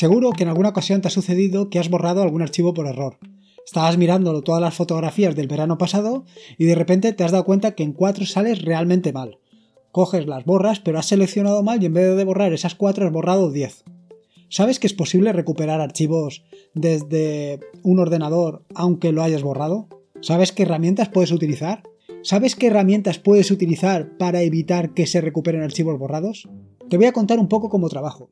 Seguro que en alguna ocasión te ha sucedido que has borrado algún archivo por error. Estabas mirándolo todas las fotografías del verano pasado y de repente te has dado cuenta que en cuatro sales realmente mal. Coges las borras, pero has seleccionado mal y en vez de borrar esas cuatro has borrado 10. ¿Sabes que es posible recuperar archivos desde un ordenador aunque lo hayas borrado? ¿Sabes qué herramientas puedes utilizar? ¿Sabes qué herramientas puedes utilizar para evitar que se recuperen archivos borrados? Te voy a contar un poco cómo trabajo.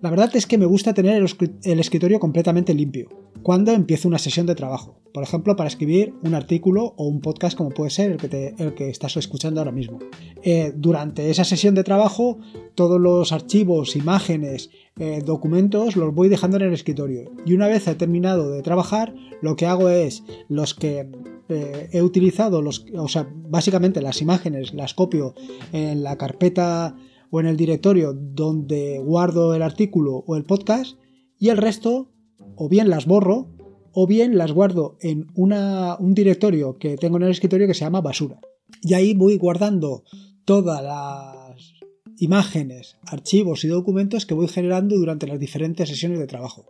La verdad es que me gusta tener el escritorio completamente limpio cuando empiezo una sesión de trabajo. Por ejemplo, para escribir un artículo o un podcast como puede ser el que, estás escuchando ahora mismo. Eh, durante esa sesión de trabajo, todos los archivos, imágenes, eh, documentos los voy dejando en el escritorio. Y una vez he terminado de trabajar, lo que hago es los que eh, he utilizado, o sea, básicamente las imágenes las copio en la carpeta o en el directorio donde guardo el artículo o el podcast y el resto o bien las borro o bien las guardo en un directorio que tengo en el escritorio que se llama basura. Y ahí voy guardando todas las imágenes, archivos y documentos que voy generando durante las diferentes sesiones de trabajo.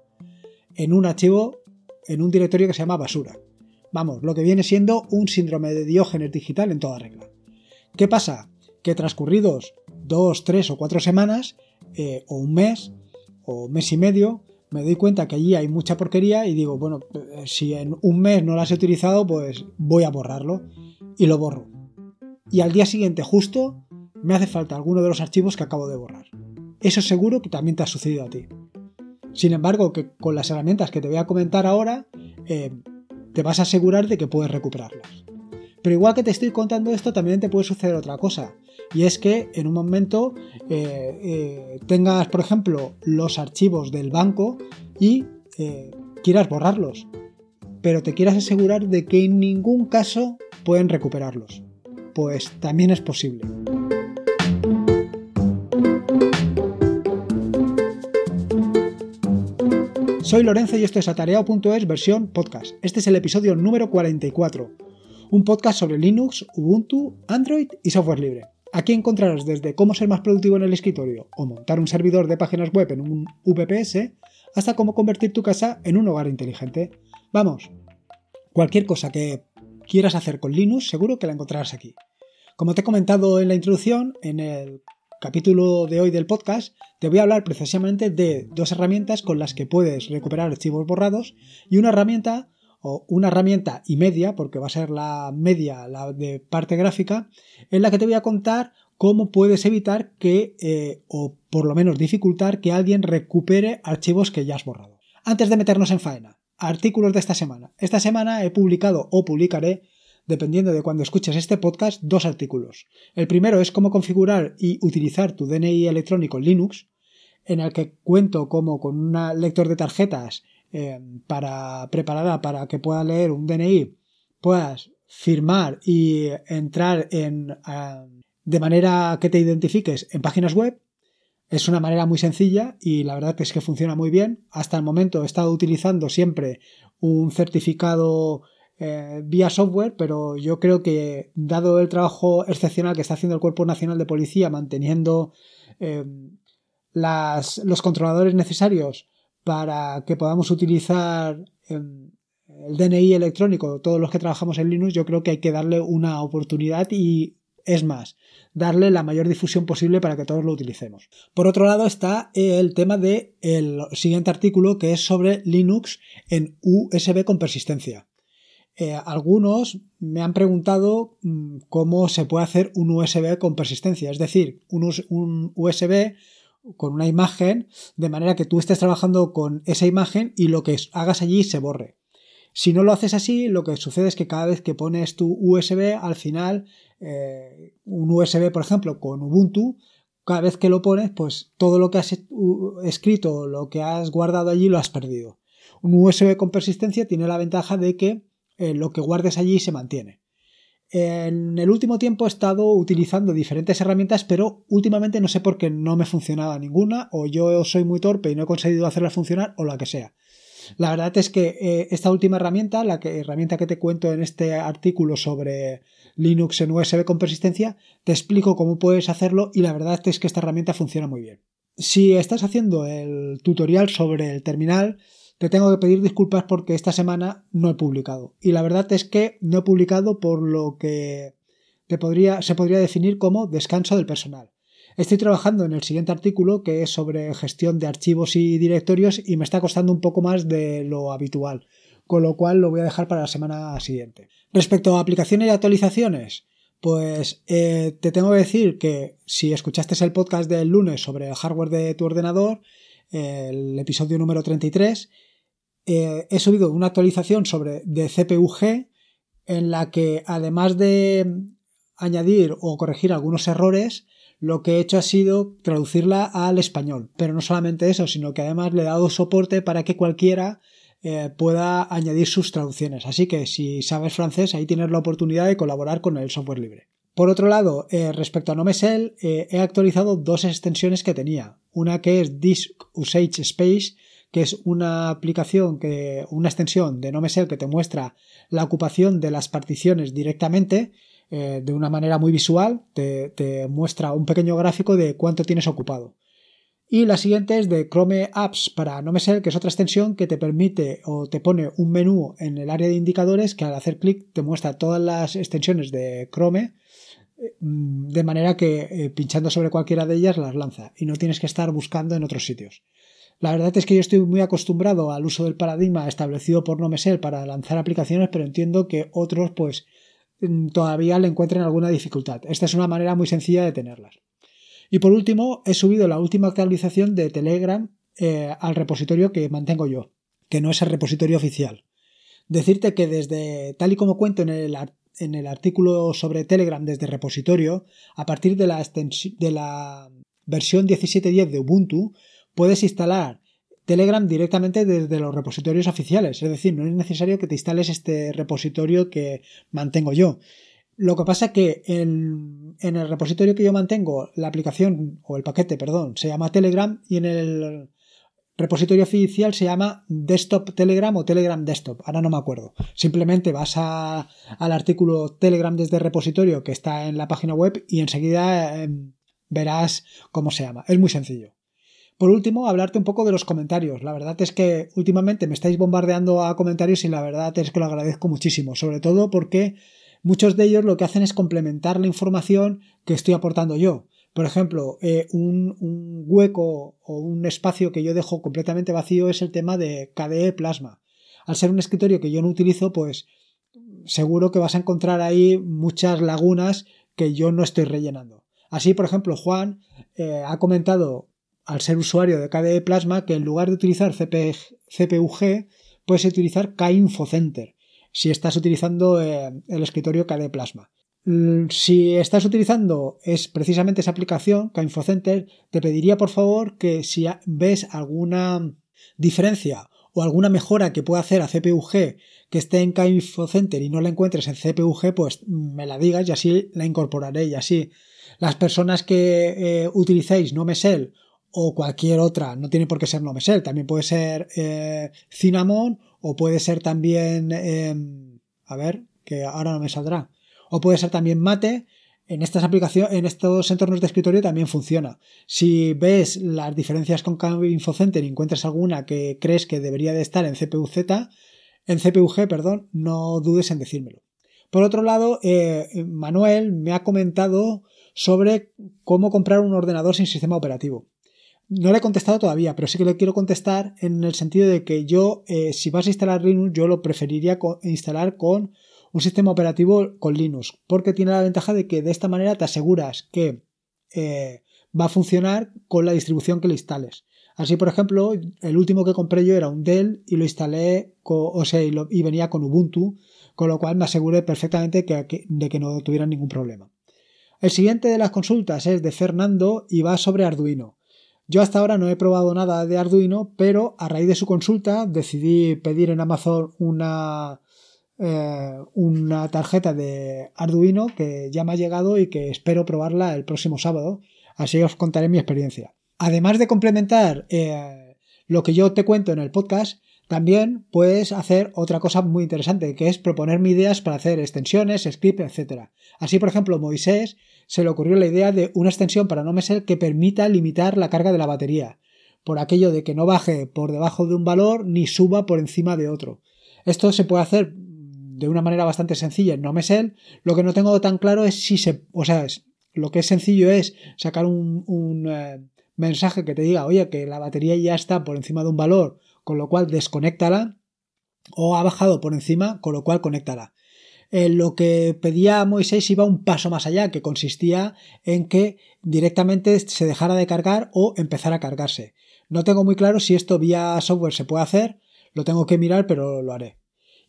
En un archivo, en un directorio que se llama basura. Vamos, lo que viene siendo un síndrome de Diógenes digital en toda regla. ¿Qué pasa? Que transcurridos dos, tres o cuatro semanas, eh, o un mes, o mes y medio, me doy cuenta que allí hay mucha porquería y digo, bueno, eh, si en un mes no las he utilizado, pues voy a borrarlo. Y lo borro. Y al día siguiente, justo, me hace falta alguno de los archivos que acabo de borrar. Eso seguro que también te ha sucedido a ti. Sin embargo, que con las herramientas que te voy a comentar ahora, eh, te vas a asegurar de que puedes recuperarlas. Pero igual que te estoy contando esto, también te puede suceder otra cosa. Y es que en un momento eh, eh, tengas, por ejemplo, los archivos del banco y eh, quieras borrarlos. Pero te quieras asegurar de que en ningún caso pueden recuperarlos. Pues también es posible. Soy Lorenzo y esto es atareado.es versión podcast. Este es el episodio número 44 un podcast sobre Linux, Ubuntu, Android y software libre. Aquí encontrarás desde cómo ser más productivo en el escritorio o montar un servidor de páginas web en un VPS hasta cómo convertir tu casa en un hogar inteligente. Vamos, cualquier cosa que quieras hacer con Linux seguro que la encontrarás aquí. Como te he comentado en la introducción, en el capítulo de hoy del podcast te voy a hablar precisamente de dos herramientas con las que puedes recuperar archivos borrados y una herramienta o una herramienta y media, porque va a ser la media, la de parte gráfica, en la que te voy a contar cómo puedes evitar que, eh, o por lo menos dificultar que alguien recupere archivos que ya has borrado. Antes de meternos en faena, artículos de esta semana. Esta semana he publicado o publicaré, dependiendo de cuando escuches este podcast, dos artículos. El primero es cómo configurar y utilizar tu DNI electrónico en Linux, en el que cuento cómo con un lector de tarjetas eh, para preparada para que pueda leer un DNI, puedas firmar y entrar en de manera que te identifiques en páginas web. Es una manera muy sencilla y la verdad es que funciona muy bien. Hasta el momento he estado utilizando siempre un certificado eh, vía software, pero yo creo que dado el trabajo excepcional que está haciendo el Cuerpo Nacional de Policía manteniendo eh, las, los controladores necesarios para que podamos utilizar el DNI electrónico, todos los que trabajamos en Linux, yo creo que hay que darle una oportunidad y es más, darle la mayor difusión posible para que todos lo utilicemos. Por otro lado está el tema del siguiente artículo que es sobre Linux en USB con persistencia. Eh, algunos me han preguntado mm, cómo se puede hacer un USB con persistencia, es decir, un USB con una imagen, de manera que tú estés trabajando con esa imagen y lo que hagas allí se borre. Si no lo haces así, lo que sucede es que cada vez que pones tu USB, al final, eh, un USB, por ejemplo, con Ubuntu, cada vez que lo pones, pues todo lo que has escrito, lo que has guardado allí, lo has perdido. Un USB con persistencia tiene la ventaja de que eh, lo que guardes allí se mantiene. En el último tiempo he estado utilizando diferentes herramientas, pero últimamente no sé por qué no me funcionaba ninguna, o yo soy muy torpe y no he conseguido hacerla funcionar, o la que sea. La verdad es que eh, esta última herramienta, la herramienta que te cuento en este artículo sobre Linux en USB con persistencia, te explico cómo puedes hacerlo y la verdad es que esta herramienta funciona muy bien. Si estás haciendo el tutorial sobre el terminal, te tengo que pedir disculpas porque esta semana no he publicado. Y la verdad es que no he publicado por lo que se podría definir como descanso del personal. Estoy trabajando en el siguiente artículo que es sobre gestión de archivos y directorios y me está costando un poco más de lo habitual, con lo cual lo voy a dejar para la semana siguiente. Respecto a aplicaciones y actualizaciones, pues eh, te tengo que decir que si escuchaste el podcast del lunes sobre el hardware de tu ordenador, el episodio número 33, eh, he subido una actualización sobre de CPU-G en la que además de añadir o corregir algunos errores, lo que he hecho ha sido traducirla al español. Pero no solamente eso, sino que además le he dado soporte para que cualquiera eh, pueda añadir sus traducciones. Así que si sabes francés, ahí tienes la oportunidad de colaborar con el software libre. Por otro lado, eh, respecto a NoMesel, he actualizado dos extensiones que tenía. Una que es Disk Usage Space, que es una aplicación que, una extensión de NoMesel que te muestra la ocupación de las particiones directamente eh, de una manera muy visual, te, muestra un pequeño gráfico de cuánto tienes ocupado. Y la siguiente es de Chrome Apps para NoMesel, que es otra extensión que te permite o te pone un menú en el área de indicadores que al hacer clic te muestra todas las extensiones de Chrome eh, de manera que eh, pinchando sobre cualquiera de ellas las lanza y no tienes que estar buscando en otros sitios. La verdad es que yo estoy muy acostumbrado al uso del paradigma establecido por NoMesel para lanzar aplicaciones, pero entiendo que otros pues mm, todavía le encuentren alguna dificultad. Esta es una manera muy sencilla de tenerlas. Y por último, he subido la última actualización de Telegram eh, al repositorio que mantengo yo, que no es el repositorio oficial. Decirte que desde, tal y como cuento en el, en el artículo sobre Telegram desde repositorio, a partir de la, de la versión 17.10 de Ubuntu, puedes instalar Telegram directamente desde los repositorios oficiales. Es decir, no es necesario que te instales este repositorio que mantengo yo. Lo que pasa es que en, el repositorio que yo mantengo, la aplicación o el paquete, perdón, se llama Telegram y en el repositorio oficial se llama Desktop Telegram o Telegram Desktop. Ahora no me acuerdo. Simplemente vas al artículo Telegram desde repositorio que está en la página web y enseguida em, verás cómo se llama. Es muy sencillo. Por último, hablarte un poco de los comentarios. La verdad es que últimamente me estáis bombardeando a comentarios y la verdad es que lo agradezco muchísimo, sobre todo porque muchos de ellos lo que hacen es complementar la información que estoy aportando yo. Por ejemplo, eh, un, hueco o un espacio que yo dejo completamente vacío es el tema de KDE Plasma. Al ser un escritorio que yo no utilizo, pues seguro que vas a encontrar ahí muchas lagunas que yo no estoy rellenando. Así, por ejemplo, Juan eh, ha comentado al ser usuario de KDE Plasma que en lugar de utilizar CPUG puedes utilizar KInfocenter si estás utilizando eh, el escritorio KDE Plasma. Mm, si estás utilizando es precisamente esa aplicación, KInfocenter, te pediría por favor que si ves alguna diferencia o alguna mejora que pueda hacer a CPUG que esté en KInfocenter y no la encuentres en CPUG, pues me la digas y así la incorporaré y así las personas que eh, utilicéis NoMesel o cualquier otra, no tiene por qué ser Nomesel, también puede ser eh, Cinnamon o puede ser también, em, a ver, que ahora no me saldrá, o puede ser también Mate. En estas aplicaciones, en estos entornos de escritorio también funciona. Si ves las diferencias con InfoCenter y encuentras alguna que crees que debería de estar en CPUZ, en CPUG, perdón, no dudes en decírmelo. Por otro lado, eh, Manuel me ha comentado sobre cómo comprar un ordenador sin sistema operativo. No le he contestado todavía, pero sí que le quiero contestar en el sentido de que yo, eh, si vas a instalar Linux, yo lo preferiría instalar con un sistema operativo con Linux, porque tiene la ventaja de que de esta manera te aseguras que eh, va a funcionar con la distribución que le instales. Así, por ejemplo, el último que compré yo era un Dell y lo instalé, o sea, y, venía con Ubuntu, con lo cual me aseguré perfectamente de que no tuviera ningún problema. El siguiente de las consultas es de Fernando y va sobre Arduino. Yo hasta ahora no he probado nada de Arduino, pero a raíz de su consulta decidí pedir en Amazon una, eh, una tarjeta de Arduino que ya me ha llegado y que espero probarla el próximo sábado. Así os contaré mi experiencia. Además de complementar eh, lo que yo te cuento en el podcast, También puedes hacer otra cosa muy interesante, que es proponerme ideas para hacer extensiones, script, etc. Así, por ejemplo, Moisés se le ocurrió la idea de una extensión para no que permita limitar la carga de la batería, por aquello de que no baje por debajo de un valor ni suba por encima de otro. Esto se puede hacer de una manera bastante sencilla en NoMesel. Lo que no tengo tan claro es si se, o sea, lo que es sencillo es sacar un, eh, mensaje que te diga, oye, que la batería ya está por encima de un valor con lo cual desconéctala, o ha bajado por encima, con lo cual conéctala. Eh, lo que pedía Moisés iba un paso más allá, que consistía en que directamente se dejara de cargar o empezara a cargarse. No tengo muy claro si esto vía software se puede hacer, lo tengo que mirar, pero lo haré.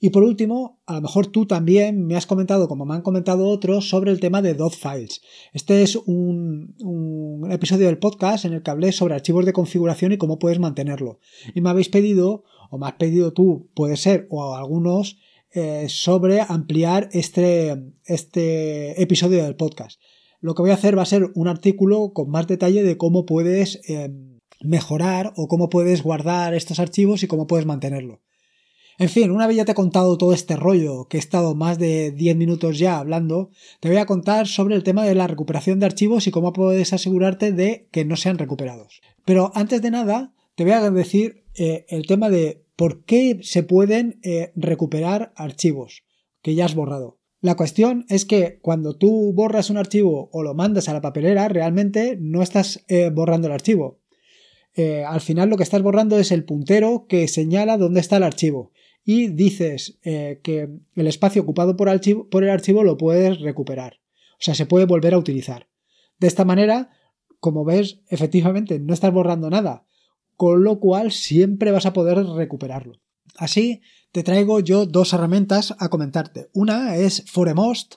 Y por último, a lo mejor tú también me has comentado, como me han comentado otros, sobre el tema de dot files. Este es un, episodio del podcast en el que hablé sobre archivos de configuración y cómo puedes mantenerlo. Y me habéis pedido, o me has pedido tú, puede ser, o algunos, eh, sobre ampliar este, este episodio del podcast. Lo que voy a hacer va a ser un artículo con más detalle de cómo puedes eh, mejorar o cómo puedes guardar estos archivos y cómo puedes mantenerlo. En fin, una vez ya te he contado todo este rollo, que he estado más de 10 minutos ya hablando, te voy a contar sobre el tema de la recuperación de archivos y cómo puedes asegurarte de que no sean recuperados. Pero antes de nada, te voy a decir eh, el tema de por qué se pueden eh, recuperar archivos que ya has borrado. La cuestión es que cuando tú borras un archivo o lo mandas a la papelera, realmente no estás eh, borrando el archivo. al final lo que estás borrando es el puntero que señala dónde está el archivo y dices eh, que el espacio ocupado por, por el archivo lo puedes recuperar. O sea, se puede volver a utilizar. De esta manera, como ves, efectivamente no estás borrando nada, con lo cual siempre vas a poder recuperarlo. Así, te traigo yo dos herramientas a comentarte. Una es Foremost,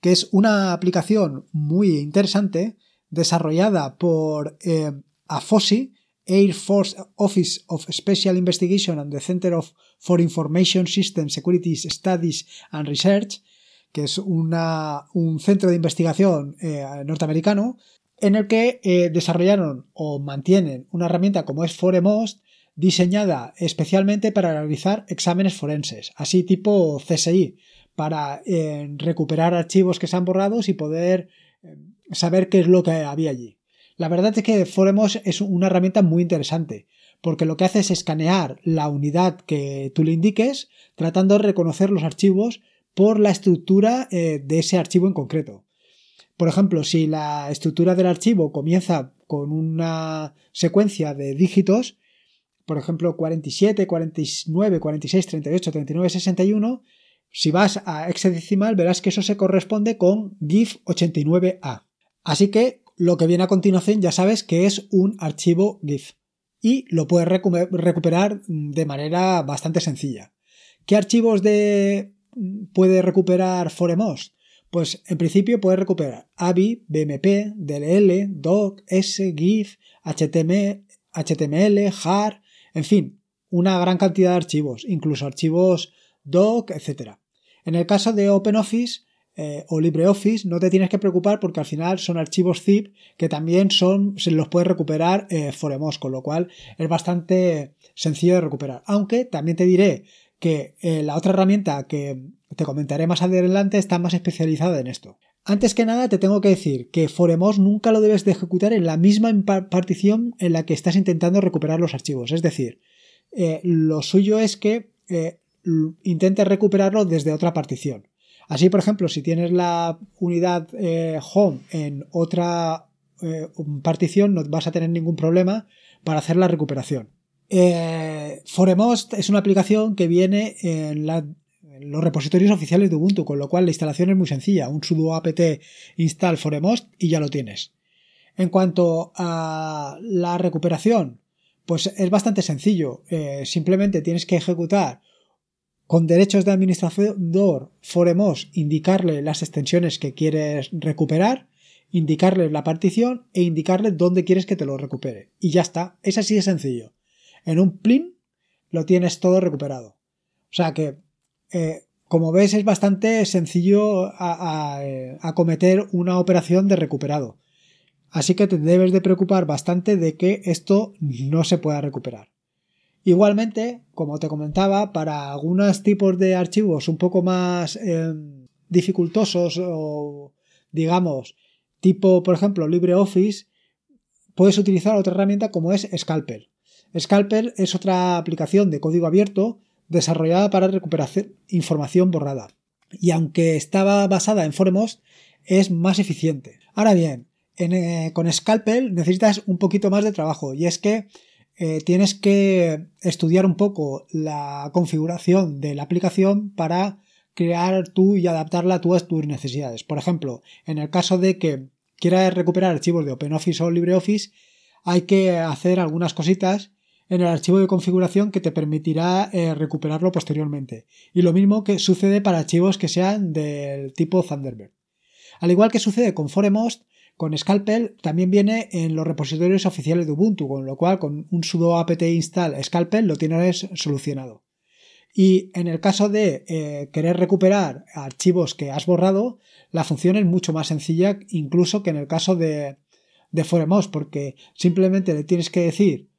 que es una aplicación muy interesante desarrollada por eh, Afosi, Air Force Office of Special Investigation and the Center of for Information System Security Studies and Research, que es un centro de investigación eh, norteamericano, en el que eh, desarrollaron o mantienen una herramienta como es Foremost, diseñada especialmente para realizar exámenes forenses, así tipo CSI, para eh, recuperar archivos que se han borrado y poder saber qué es lo que había allí. La verdad es que Foremos es una herramienta muy interesante, porque lo que hace es escanear la unidad que tú le indiques, tratando de reconocer los archivos por la estructura eh, de ese archivo en concreto. Por ejemplo, si la estructura del archivo comienza con una secuencia de dígitos, por ejemplo 47, 49, 46, 38, 39, 61, si vas a hexadecimal verás que eso se corresponde con GIF 89A. Así que lo que viene a continuación ya sabes que es un archivo GIF y lo puedes recuperar de manera bastante sencilla. ¿Qué archivos de puede recuperar Foremos? Pues en principio puedes recuperar AVI, BMP, DLL, DOC, S, GIF, HTML, HTML, JAR, en fin, una gran cantidad de archivos, incluso archivos DOC, etc. En el caso de OpenOffice, eh, o LibreOffice, no te tienes que preocupar porque al final son archivos zip que también son, se los puedes recuperar eh, Foremos, con lo cual es bastante sencillo de recuperar. Aunque también te diré que eh, la otra herramienta que te comentaré más adelante está más especializada en esto. Antes que nada te tengo que decir que Foremos nunca lo debes de ejecutar en la misma partición en la que estás intentando recuperar los archivos. Es decir, lo suyo es que intentes recuperarlo desde otra partición. Así, por ejemplo, si tienes la unidad eh, home en otra eh, partición, no vas a tener ningún problema para hacer la recuperación. Eh, Foremost es una aplicación que viene en, los repositorios oficiales de Ubuntu, con lo cual la instalación es muy sencilla. Un sudo apt install Foremost y ya lo tienes. En cuanto a la recuperación, pues es bastante sencillo. simplemente tienes que ejecutar con derechos de administrador, Foremos indicarle las extensiones que quieres recuperar, indicarle la partición e indicarle dónde quieres que te lo recupere. Y ya está, es así de sencillo. En un plin lo tienes todo recuperado. O sea que, eh, como ves, es bastante sencillo eh, acometer una operación de recuperado. Así que te debes de preocupar bastante de que esto no se pueda recuperar. Igualmente, como te comentaba, para algunos tipos de archivos un poco más eh, dificultosos o, digamos, tipo, por ejemplo, LibreOffice, puedes utilizar otra herramienta como es Scalpel. Scalpel es otra aplicación de código abierto desarrollada para recuperar información borrada. Y aunque estaba basada en Foremost, es más eficiente. Ahora bien, eh, con Scalpel necesitas un poquito más de trabajo y es que eh, tienes que estudiar un poco la configuración de la aplicación para crear tú y adaptarla a tus necesidades. Por ejemplo, en el caso de que quieras recuperar archivos de OpenOffice o LibreOffice, hay que hacer algunas cositas en el archivo de configuración que te permitirá eh, recuperarlo posteriormente. Y lo mismo que sucede para archivos que sean del tipo Thunderbird. Al igual que sucede con Foremost, con Scalpel también viene en los repositorios oficiales de Ubuntu, con lo cual con un sudo apt install Scalpel lo tienes solucionado. Y en el caso de eh, querer recuperar archivos que has borrado, la función es mucho más sencilla incluso que en el caso de, de Foremost, porque simplemente le tienes que decir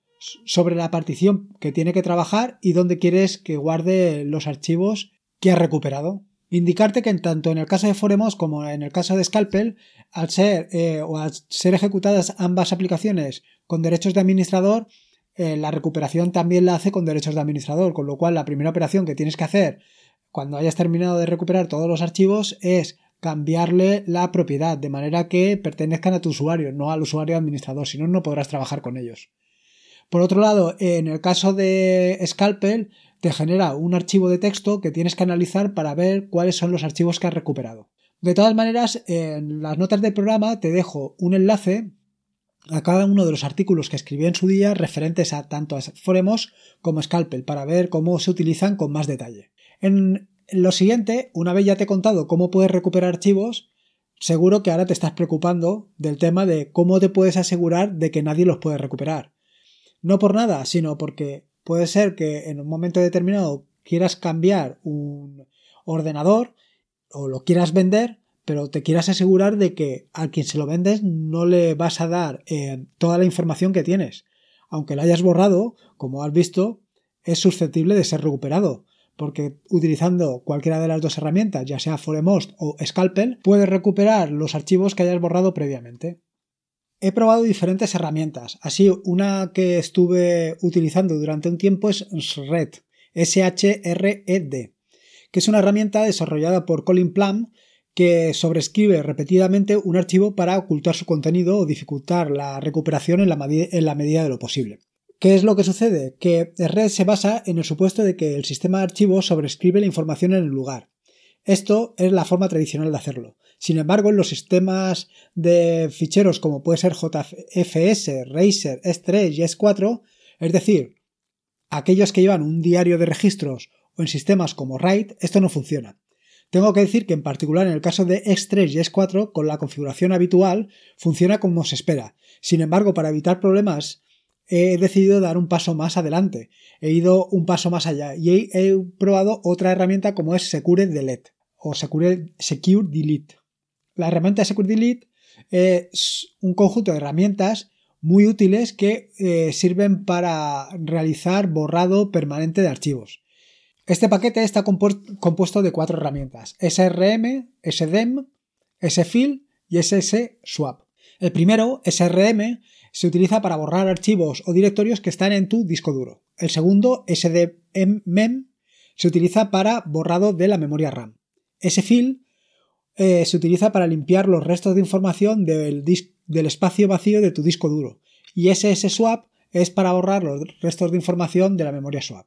sobre la partición que tiene que trabajar y dónde quieres que guarde los archivos que ha recuperado. Indicarte que tanto en el caso de Foremos como en el caso de Scalpel, al ser eh, o al ser ejecutadas ambas aplicaciones con derechos de administrador, eh, la recuperación también la hace con derechos de administrador, con lo cual la primera operación que tienes que hacer cuando hayas terminado de recuperar todos los archivos es cambiarle la propiedad de manera que pertenezcan a tu usuario, no al usuario administrador, si no, no podrás trabajar con ellos. Por otro lado, en el caso de Scalpel, te genera un archivo de texto que tienes que analizar para ver cuáles son los archivos que has recuperado. De todas maneras, en las notas del programa te dejo un enlace a cada uno de los artículos que escribí en su día referentes a tanto a Foremos como Scalpel para ver cómo se utilizan con más detalle. En lo siguiente, una vez ya te he contado cómo puedes recuperar archivos, seguro que ahora te estás preocupando del tema de cómo te puedes asegurar de que nadie los puede recuperar. No por nada, sino porque puede ser que en un momento determinado quieras cambiar un ordenador o lo quieras vender, pero te quieras asegurar de que a quien se lo vendes no le vas a dar eh, toda la información que tienes. Aunque lo hayas borrado, como has visto, es susceptible de ser recuperado, porque utilizando cualquiera de las dos herramientas, ya sea Foremost o Scalpel, puedes recuperar los archivos que hayas borrado previamente. He probado diferentes herramientas. Así, una que estuve utilizando durante un tiempo es Shred, S-H-R-E-D, que es una herramienta desarrollada por Colin Plum que sobrescribe repetidamente un archivo para ocultar su contenido o dificultar la recuperación en la, en la medida de lo posible. ¿Qué es lo que sucede? Que Shred se basa en el supuesto de que el sistema de archivos sobrescribe la información en el lugar. Esto es la forma tradicional de hacerlo. Sin embargo, en los sistemas de ficheros como puede ser JFS, Razer, S3 y S4, es decir, aquellos que llevan un diario de registros o en sistemas como RAID, esto no funciona. Tengo que decir que en particular en el caso de S3 y S4, con la configuración habitual, funciona como se espera. Sin embargo, para evitar problemas, he decidido dar un paso más adelante. He ido un paso más allá y he, probado otra herramienta como es Secure Delete o Secure Delete. La herramienta Secure Delete es un conjunto de herramientas muy útiles que eh, sirven para realizar borrado permanente de archivos. Este paquete está compuesto de cuatro herramientas: SRM, SDEM, SFIL y SSSwap. El primero, SRM, se utiliza para borrar archivos o directorios que están en tu disco duro. El segundo, SDMEM, se utiliza para borrado de la memoria RAM. SFIL eh, se utiliza para limpiar los restos de información del, del espacio vacío de tu disco duro. Y SSSwap es para borrar los restos de información de la memoria swap.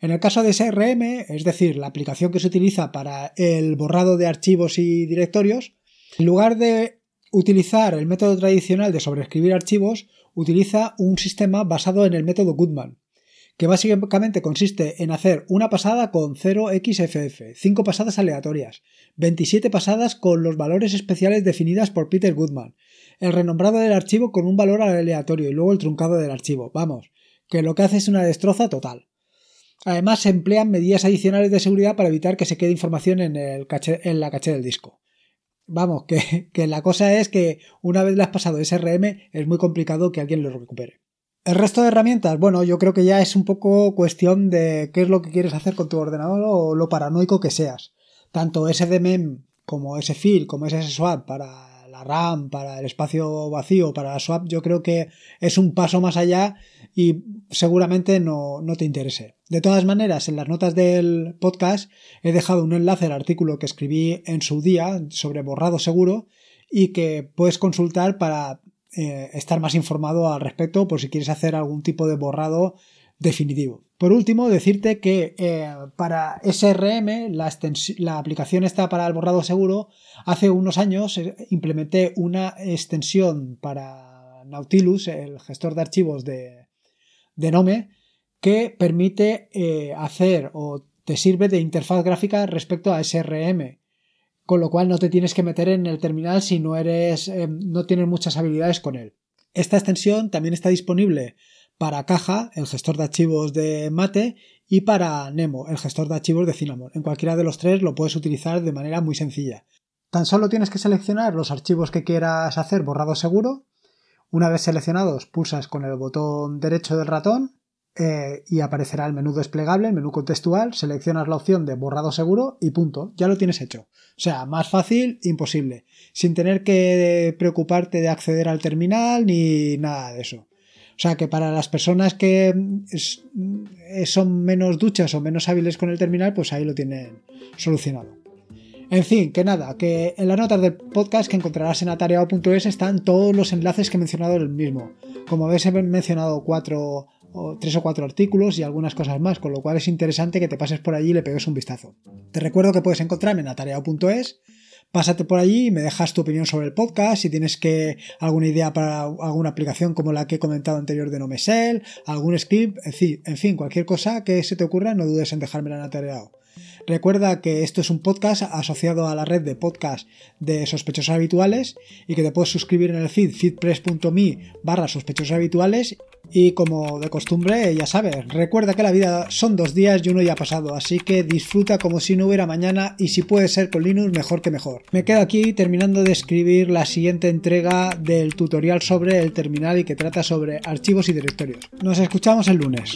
En el caso de SRM, es decir, la aplicación que se utiliza para el borrado de archivos y directorios, en lugar de utilizar el método tradicional de sobreescribir archivos, utiliza un sistema basado en el método Goodman, que básicamente consiste en hacer una pasada con 0xff, 5 pasadas aleatorias, 27 pasadas con los valores especiales definidas por Peter Goodman, el renombrado del archivo con un valor aleatorio y luego el truncado del archivo. Vamos, que lo que hace es una destroza total. Además, se emplean medidas adicionales de seguridad para evitar que se quede información en, el en la caché del disco. Vamos, que, que la cosa es que una vez le has pasado SRM es muy complicado que alguien lo recupere. El resto de herramientas, bueno, yo creo que ya es un poco cuestión de qué es lo que quieres hacer con tu ordenador o lo paranoico que seas. Tanto SDMM como SFIL, como SSWAP para la RAM, para el espacio vacío, para la swap, yo creo que es un paso más allá y seguramente no, no, te interese. De todas maneras, en las notas del podcast he dejado un enlace al artículo que escribí en su día sobre borrado seguro y que puedes consultar para eh, estar más informado al respecto por si quieres hacer algún tipo de borrado definitivo. Por último, decirte que eh, para SRM, la, la, aplicación está para el borrado seguro, hace unos años eh, implementé una extensión para Nautilus, el gestor de archivos de, de Nome, que permite hacer o te sirve de interfaz gráfica respecto a SRM con lo cual no te tienes que meter en el terminal si no eres eh, no tienes muchas habilidades con él. Esta extensión también está disponible para Caja, el gestor de archivos de Mate, y para Nemo, el gestor de archivos de Cinnamon. En cualquiera de los tres lo puedes utilizar de manera muy sencilla. Tan solo tienes que seleccionar los archivos que quieras hacer borrado seguro. Una vez seleccionados, pulsas con el botón derecho del ratón eh, y aparecerá el menú desplegable, el menú contextual, seleccionas la opción de borrado seguro y punto, ya lo tienes hecho. O sea, más fácil, imposible, sin tener que preocuparte de acceder al terminal ni nada de eso. O sea que para las personas que son menos duchas o menos hábiles con el terminal, pues ahí lo tienen solucionado. En fin, que nada, que en las notas del podcast que encontrarás en atareado.es están todos los enlaces que he mencionado en el mismo. Como ves, he mencionado cuatro tres o cuatro artículos y algunas cosas más, con lo cual es interesante que te pases por allí y le pegues un vistazo. Te recuerdo que puedes encontrarme en atareado.es, pásate por allí y me dejas tu opinión sobre el podcast, si tienes que alguna idea para alguna aplicación como la que he comentado anterior de Nomesel, algún script, en fin, cualquier cosa que se te ocurra, no dudes en dejármela en atareado. Recuerda que esto es un podcast asociado a la red de podcast de sospechosos habituales y que te puedes suscribir en el feed feedpress.me barra sospechosos habituales y como de costumbre, ya sabes, recuerda que la vida son dos días y uno ya ha pasado, así que disfruta como si no hubiera mañana y si puede ser con Linux, mejor que mejor. Me quedo aquí terminando de escribir la siguiente entrega del tutorial sobre el terminal y que trata sobre archivos y directorios. Nos escuchamos el lunes.